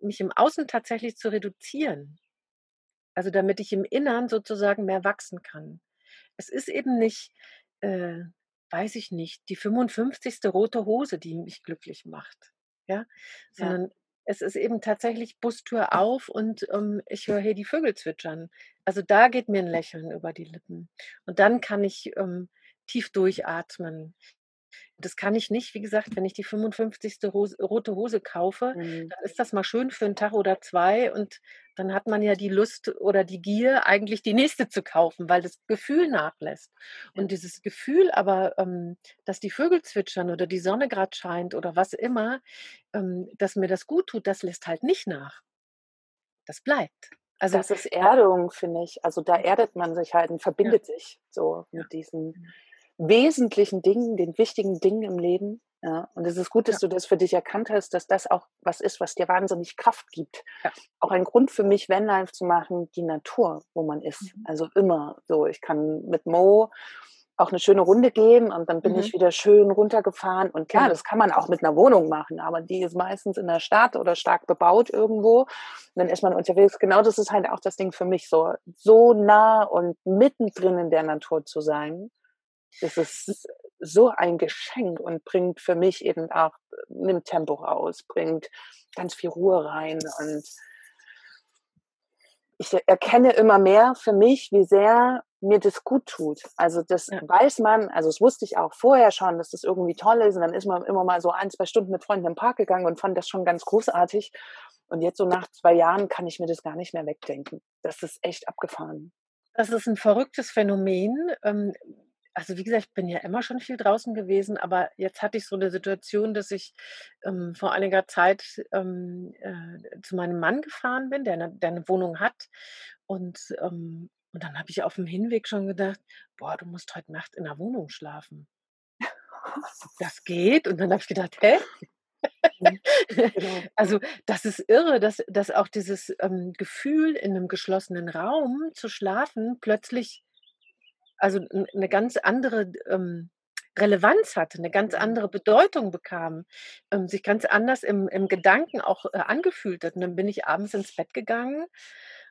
mich im Außen tatsächlich zu reduzieren. Also damit ich im Innern sozusagen mehr wachsen kann. Es ist eben nicht, äh, weiß ich nicht, die 55. rote Hose, die mich glücklich macht. Ja, sondern ja. es ist eben tatsächlich Bustür auf und ähm, ich höre hier die Vögel zwitschern. Also da geht mir ein Lächeln über die Lippen. Und dann kann ich ähm, tief durchatmen. Das kann ich nicht, wie gesagt, wenn ich die 55. Hose, rote Hose kaufe, mhm. dann ist das mal schön für einen Tag oder zwei und dann hat man ja die Lust oder die Gier, eigentlich die nächste zu kaufen, weil das Gefühl nachlässt. Und dieses Gefühl aber, ähm, dass die Vögel zwitschern oder die Sonne gerade scheint oder was immer, ähm, dass mir das gut tut, das lässt halt nicht nach. Das bleibt. Also das ist Erdung, finde ich. Also da erdet man sich halt und verbindet ja. sich so mit diesen mhm wesentlichen Dingen, den wichtigen Dingen im Leben. Ja, und es ist gut, dass ja. du das für dich erkannt hast, dass das auch was ist, was dir wahnsinnig Kraft gibt. Ja. Auch ein Grund für mich, Vanlife zu machen, die Natur, wo man ist. Mhm. Also immer so. Ich kann mit Mo auch eine schöne Runde gehen und dann bin mhm. ich wieder schön runtergefahren. Und klar, das kann man auch mit einer Wohnung machen, aber die ist meistens in der Stadt oder stark bebaut irgendwo. Und dann ist man unterwegs. Genau das ist halt auch das Ding für mich, so, so nah und mittendrin in der Natur zu sein. Es ist so ein Geschenk und bringt für mich eben auch, nimmt Tempo raus, bringt ganz viel Ruhe rein und ich erkenne immer mehr für mich, wie sehr mir das gut tut. Also das ja. weiß man, also das wusste ich auch vorher schon, dass das irgendwie toll ist. Und dann ist man immer mal so ein, zwei Stunden mit Freunden im Park gegangen und fand das schon ganz großartig. Und jetzt so nach zwei Jahren kann ich mir das gar nicht mehr wegdenken. Das ist echt abgefahren. Das ist ein verrücktes Phänomen. Also wie gesagt, ich bin ja immer schon viel draußen gewesen, aber jetzt hatte ich so eine Situation, dass ich ähm, vor einiger Zeit ähm, äh, zu meinem Mann gefahren bin, der eine, der eine Wohnung hat. Und, ähm, und dann habe ich auf dem Hinweg schon gedacht, boah, du musst heute Nacht in der Wohnung schlafen. Das geht. Und dann habe ich gedacht, hä? Mhm, genau. Also das ist irre, dass, dass auch dieses ähm, Gefühl, in einem geschlossenen Raum zu schlafen, plötzlich also eine ganz andere ähm, Relevanz hatte, eine ganz andere Bedeutung bekam, ähm, sich ganz anders im, im Gedanken auch äh, angefühlt hat. Und dann bin ich abends ins Bett gegangen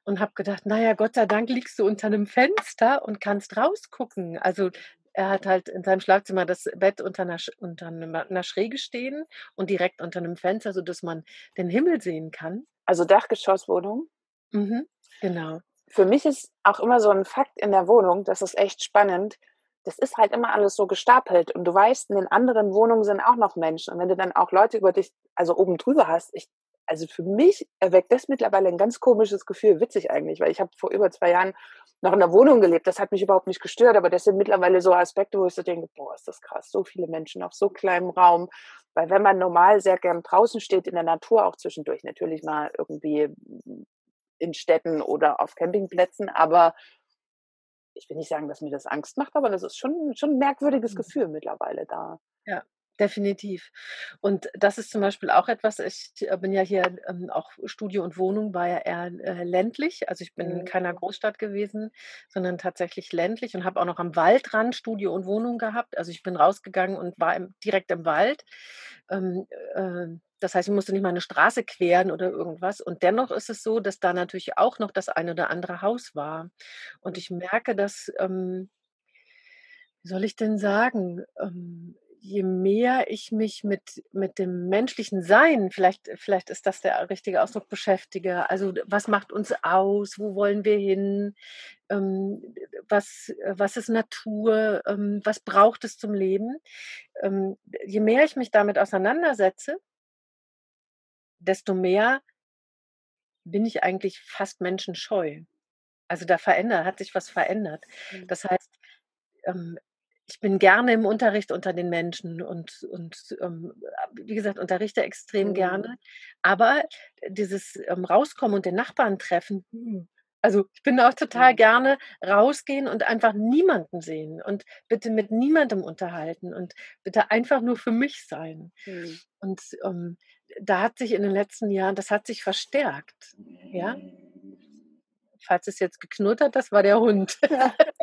und habe gedacht, naja, Gott sei Dank liegst du unter einem Fenster und kannst rausgucken. Also er hat halt in seinem Schlafzimmer das Bett unter einer, unter einer Schräge stehen und direkt unter einem Fenster, sodass man den Himmel sehen kann. Also Dachgeschosswohnung? Mhm, genau für mich ist auch immer so ein Fakt in der Wohnung, das ist echt spannend. Das ist halt immer alles so gestapelt und du weißt, in den anderen Wohnungen sind auch noch Menschen. Und wenn du dann auch Leute über dich, also oben drüber hast, ich, also für mich erweckt das mittlerweile ein ganz komisches Gefühl, witzig eigentlich, weil ich habe vor über zwei Jahren noch in der Wohnung gelebt. Das hat mich überhaupt nicht gestört, aber das sind mittlerweile so Aspekte, wo ich so denke, boah, ist das krass, so viele Menschen auf so kleinem Raum. Weil wenn man normal sehr gern draußen steht, in der Natur auch zwischendurch natürlich mal irgendwie in Städten oder auf Campingplätzen, aber ich will nicht sagen, dass mir das Angst macht, aber das ist schon, schon ein merkwürdiges mhm. Gefühl mittlerweile da. Ja, Definitiv. Und das ist zum Beispiel auch etwas, ich äh, bin ja hier ähm, auch Studio und Wohnung war ja eher äh, ländlich. Also ich bin in mhm. keiner Großstadt gewesen, sondern tatsächlich ländlich und habe auch noch am Waldrand Studio und Wohnung gehabt. Also ich bin rausgegangen und war im, direkt im Wald. Ähm, äh, das heißt, ich musste nicht mal eine Straße queren oder irgendwas. Und dennoch ist es so, dass da natürlich auch noch das eine oder andere Haus war. Und ich merke, dass, ähm, wie soll ich denn sagen, ähm, je mehr ich mich mit, mit dem menschlichen Sein, vielleicht, vielleicht ist das der richtige Ausdruck, beschäftige, also was macht uns aus, wo wollen wir hin, ähm, was, was ist Natur, ähm, was braucht es zum Leben, ähm, je mehr ich mich damit auseinandersetze, desto mehr bin ich eigentlich fast menschenscheu. Also da verändert, hat sich was verändert. Mhm. Das heißt, ähm, ich bin gerne im Unterricht unter den Menschen und, und ähm, wie gesagt, unterrichte extrem mhm. gerne. Aber dieses ähm, Rauskommen und den Nachbarn treffen, hm, Also ich bin auch total mhm. gerne rausgehen und einfach niemanden sehen und bitte mit niemandem unterhalten und bitte einfach nur für mich sein. Mhm. Und ähm, da hat sich in den letzten Jahren, das hat sich verstärkt. Ja. Falls es jetzt geknurrt hat, das war der Hund.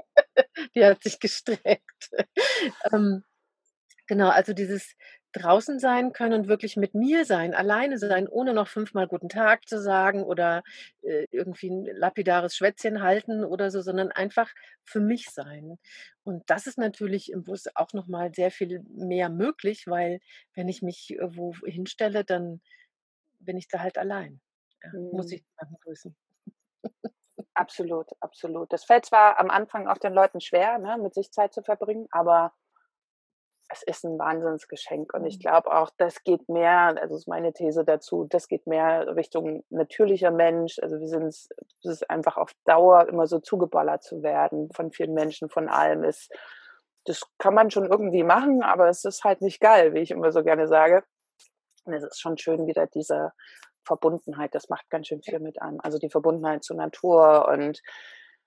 Die hat sich gestreckt. ähm, genau, also dieses draußen sein können und wirklich mit mir sein, alleine sein, ohne noch fünfmal guten Tag zu sagen oder äh, irgendwie ein lapidares Schwätzchen halten oder so, sondern einfach für mich sein. Und das ist natürlich im Bus auch nochmal sehr viel mehr möglich, weil wenn ich mich irgendwo hinstelle, dann bin ich da halt allein. Ja, mhm. Muss ich jemanden grüßen. Absolut, absolut. Das fällt zwar am Anfang auch den Leuten schwer, ne, mit sich Zeit zu verbringen, aber es ist ein Wahnsinnsgeschenk. Und ich mhm. glaube auch, das geht mehr, also ist meine These dazu, das geht mehr Richtung natürlicher Mensch. Also wir sind es ist einfach auf Dauer immer so zugeballert zu werden von vielen Menschen, von allem ist. Das kann man schon irgendwie machen, aber es ist halt nicht geil, wie ich immer so gerne sage. Und es ist schon schön, wieder diese Verbundenheit, das macht ganz schön viel mit einem. Also die Verbundenheit zur Natur und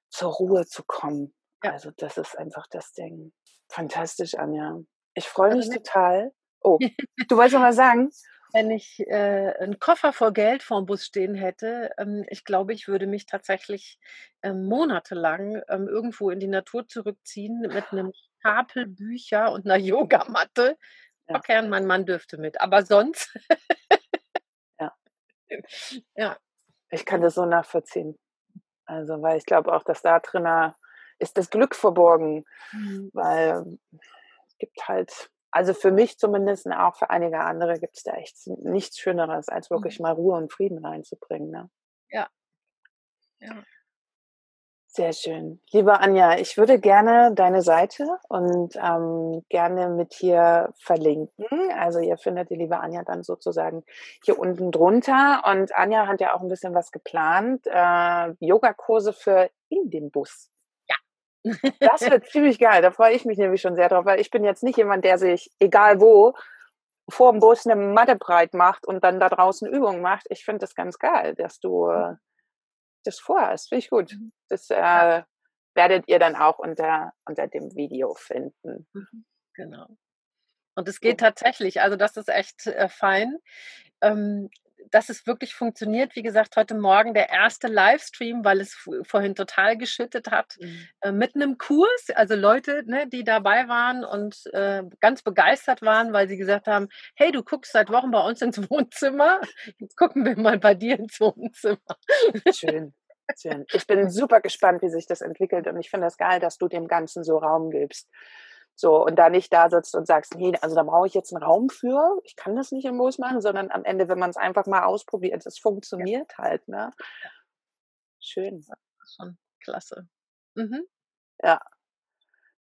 zur Ruhe zu kommen. Ja. Also das ist einfach das Ding. Fantastisch, Anja. Ich freue also mich total. Oh, du wolltest noch mal sagen? Wenn ich äh, einen Koffer voll Geld vorm Bus stehen hätte, ähm, ich glaube, ich würde mich tatsächlich ähm, monatelang ähm, irgendwo in die Natur zurückziehen mit einem Stapel Bücher und einer Yogamatte. Ja. Okay, und mein Mann dürfte mit, aber sonst. Ja. Ich kann das so nachvollziehen. Also, weil ich glaube auch, dass da drin ist das Glück verborgen, mhm. weil gibt halt, also für mich zumindest auch für einige andere gibt es da echt nichts Schöneres, als wirklich mhm. mal Ruhe und Frieden reinzubringen. Ne? Ja. Ja. Sehr schön. Liebe Anja, ich würde gerne deine Seite und ähm, gerne mit dir verlinken. Also ihr findet die liebe Anja dann sozusagen hier unten drunter. Und Anja hat ja auch ein bisschen was geplant. Äh, Yogakurse für in dem Bus. Das wird ziemlich geil. Da freue ich mich nämlich schon sehr drauf, weil ich bin jetzt nicht jemand, der sich, egal wo, vor dem Bus eine Matte breit macht und dann da draußen Übungen macht. Ich finde das ganz geil, dass du äh, das vorhast. Finde ich gut. Mhm. Das äh, werdet ihr dann auch unter, unter dem Video finden. Mhm. Genau. Und es geht tatsächlich, also das ist echt äh, fein. Ähm, dass es wirklich funktioniert. Wie gesagt, heute Morgen der erste Livestream, weil es vorhin total geschüttet hat, mhm. äh, mit einem Kurs. Also Leute, ne, die dabei waren und äh, ganz begeistert waren, weil sie gesagt haben, hey, du guckst seit Wochen bei uns ins Wohnzimmer. Jetzt gucken wir mal bei dir ins Wohnzimmer. Schön. Schön. Ich bin super gespannt, wie sich das entwickelt und ich finde es das geil, dass du dem Ganzen so Raum gibst. So, und da nicht da sitzt und sagst, nee, also da brauche ich jetzt einen Raum für, ich kann das nicht im Bus machen, sondern am Ende, wenn man es einfach mal ausprobiert, es funktioniert ja. halt, ne? Schön. Schon klasse. Mhm. Ja.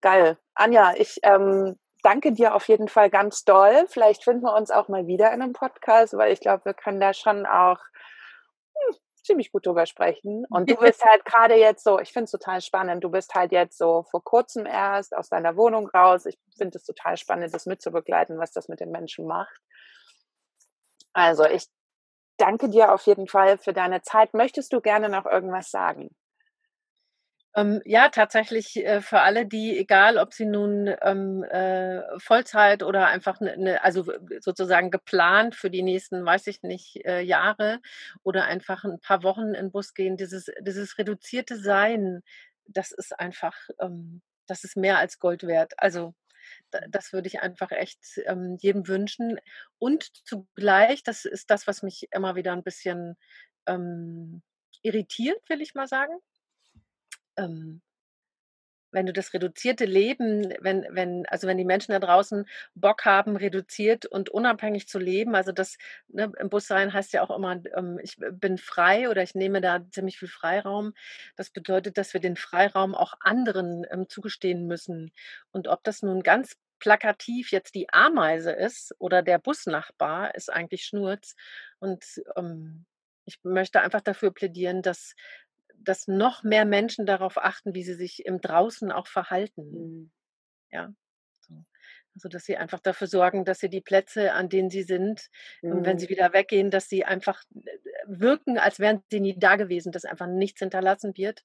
Geil. Anja, ich ähm, danke dir auf jeden Fall ganz doll. Vielleicht finden wir uns auch mal wieder in einem Podcast, weil ich glaube, wir können da schon auch ziemlich gut drüber sprechen. Und du bist halt gerade jetzt so, ich finde es total spannend, du bist halt jetzt so vor kurzem erst aus deiner Wohnung raus. Ich finde es total spannend, das mitzubegleiten, was das mit den Menschen macht. Also ich danke dir auf jeden Fall für deine Zeit. Möchtest du gerne noch irgendwas sagen? Ähm, ja, tatsächlich äh, für alle, die, egal ob sie nun ähm, äh, Vollzeit oder einfach ne, ne, also sozusagen geplant für die nächsten, weiß ich nicht, äh, Jahre oder einfach ein paar Wochen in den Bus gehen, dieses, dieses reduzierte Sein, das ist einfach, ähm, das ist mehr als Gold wert. Also das würde ich einfach echt ähm, jedem wünschen. Und zugleich, das ist das, was mich immer wieder ein bisschen ähm, irritiert, will ich mal sagen ähm, wenn du das reduzierte Leben, wenn, wenn, also wenn die Menschen da draußen Bock haben, reduziert und unabhängig zu leben, also das ne, im Bus sein heißt ja auch immer, ähm, ich bin frei oder ich nehme da ziemlich viel Freiraum. Das bedeutet, dass wir den Freiraum auch anderen ähm, zugestehen müssen. Und ob das nun ganz plakativ jetzt die Ameise ist oder der Busnachbar, ist eigentlich Schnurz. Und ähm, ich möchte einfach dafür plädieren, dass dass noch mehr Menschen darauf achten, wie sie sich im Draußen auch verhalten. Mhm. Ja. So. Also, dass sie einfach dafür sorgen, dass sie die Plätze, an denen sie sind, mhm. wenn sie wieder weggehen, dass sie einfach wirken, als wären sie nie da gewesen, dass einfach nichts hinterlassen wird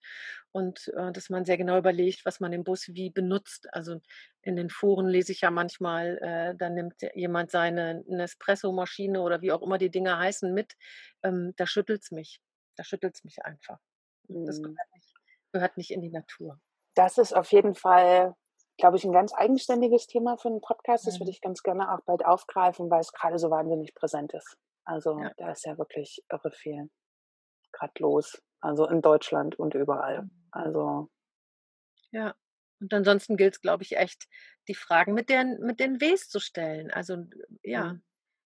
und äh, dass man sehr genau überlegt, was man im Bus wie benutzt. Also in den Foren lese ich ja manchmal, äh, da nimmt jemand seine Nespresso-Maschine oder wie auch immer die Dinge heißen mit. Ähm, da schüttelt es mich. Da schüttelt es mich einfach. Das mhm. gehört nicht, gehört nicht in die Natur. Das ist auf jeden Fall glaube ich, ein ganz eigenständiges Thema für einen Podcast. Das würde mhm. ich ganz gerne auch bald aufgreifen, weil es gerade so wahnsinnig präsent ist. Also ja. da ist ja wirklich irre viel gerade los. Also in Deutschland und überall. Mhm. Also. Ja. Und ansonsten gilt es, glaube ich, echt, die Fragen mit den, mit den Ws zu stellen. Also ja.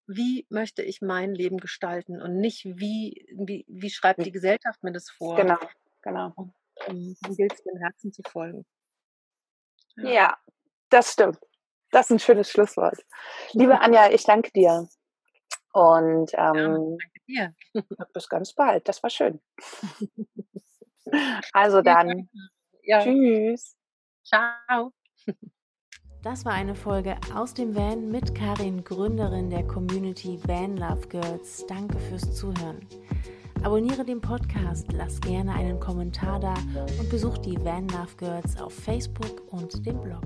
Wie möchte ich mein Leben gestalten und nicht wie, wie, wie schreibt die Gesellschaft mir das vor. Genau, genau. Und, um, dann gilt es, dem Herzen zu folgen. Ja. ja, das stimmt. Das ist ein schönes Schlusswort. Liebe Anja, ich danke dir. Und ähm, ja, danke dir. bis ganz bald. Das war schön. Also dann. Ja. Tschüss. Ciao. Das war eine Folge aus dem Van mit Karin, Gründerin der Community Van Love Girls. Danke fürs Zuhören. Abonniere den Podcast, lass gerne einen Kommentar da und besuch die Van Love Girls auf Facebook und dem Blog.